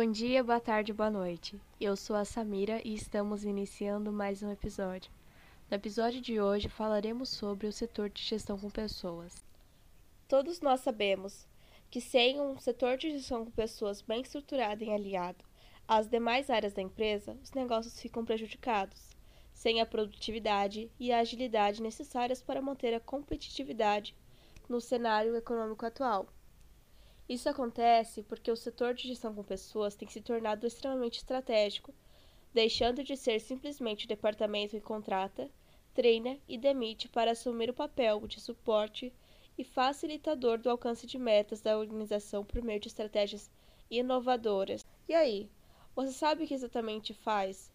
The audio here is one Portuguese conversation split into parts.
Bom dia, boa tarde, boa noite. Eu sou a Samira e estamos iniciando mais um episódio. No episódio de hoje falaremos sobre o setor de gestão com pessoas. Todos nós sabemos que sem um setor de gestão com pessoas bem estruturado e aliado às demais áreas da empresa, os negócios ficam prejudicados, sem a produtividade e a agilidade necessárias para manter a competitividade no cenário econômico atual. Isso acontece porque o setor de gestão com pessoas tem se tornado extremamente estratégico, deixando de ser simplesmente o departamento que contrata, treina e demite para assumir o papel de suporte e facilitador do alcance de metas da organização por meio de estratégias inovadoras. E aí, você sabe o que exatamente faz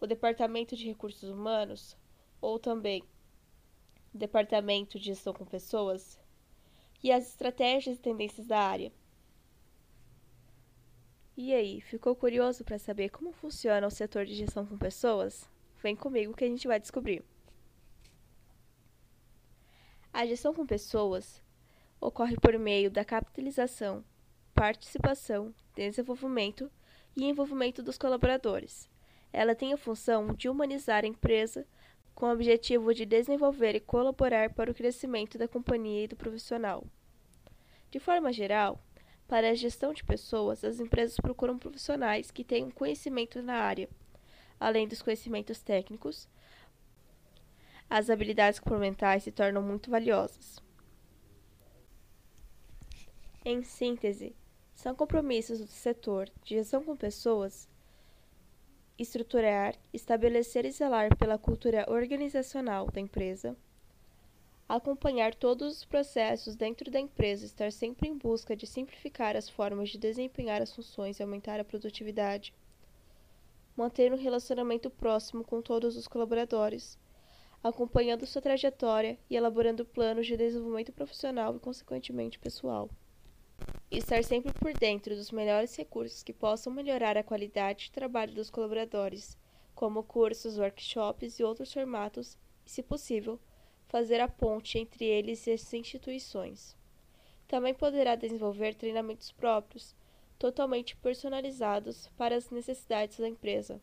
o Departamento de Recursos Humanos ou também Departamento de Gestão com Pessoas? E as estratégias e tendências da área. E aí, ficou curioso para saber como funciona o setor de gestão com pessoas? Vem comigo que a gente vai descobrir. A gestão com pessoas ocorre por meio da capitalização, participação, desenvolvimento e envolvimento dos colaboradores. Ela tem a função de humanizar a empresa com o objetivo de desenvolver e colaborar para o crescimento da companhia e do profissional. De forma geral, para a gestão de pessoas, as empresas procuram profissionais que tenham conhecimento na área, além dos conhecimentos técnicos. As habilidades complementares se tornam muito valiosas. Em síntese, são compromissos do setor de gestão com pessoas estruturar, estabelecer e zelar pela cultura organizacional da empresa, acompanhar todos os processos dentro da empresa, estar sempre em busca de simplificar as formas de desempenhar as funções e aumentar a produtividade, manter um relacionamento próximo com todos os colaboradores, acompanhando sua trajetória e elaborando planos de desenvolvimento profissional e, consequentemente, pessoal estar sempre por dentro dos melhores recursos que possam melhorar a qualidade de trabalho dos colaboradores, como cursos, workshops e outros formatos, e, se possível, fazer a ponte entre eles e as instituições. Também poderá desenvolver treinamentos próprios, totalmente personalizados para as necessidades da empresa.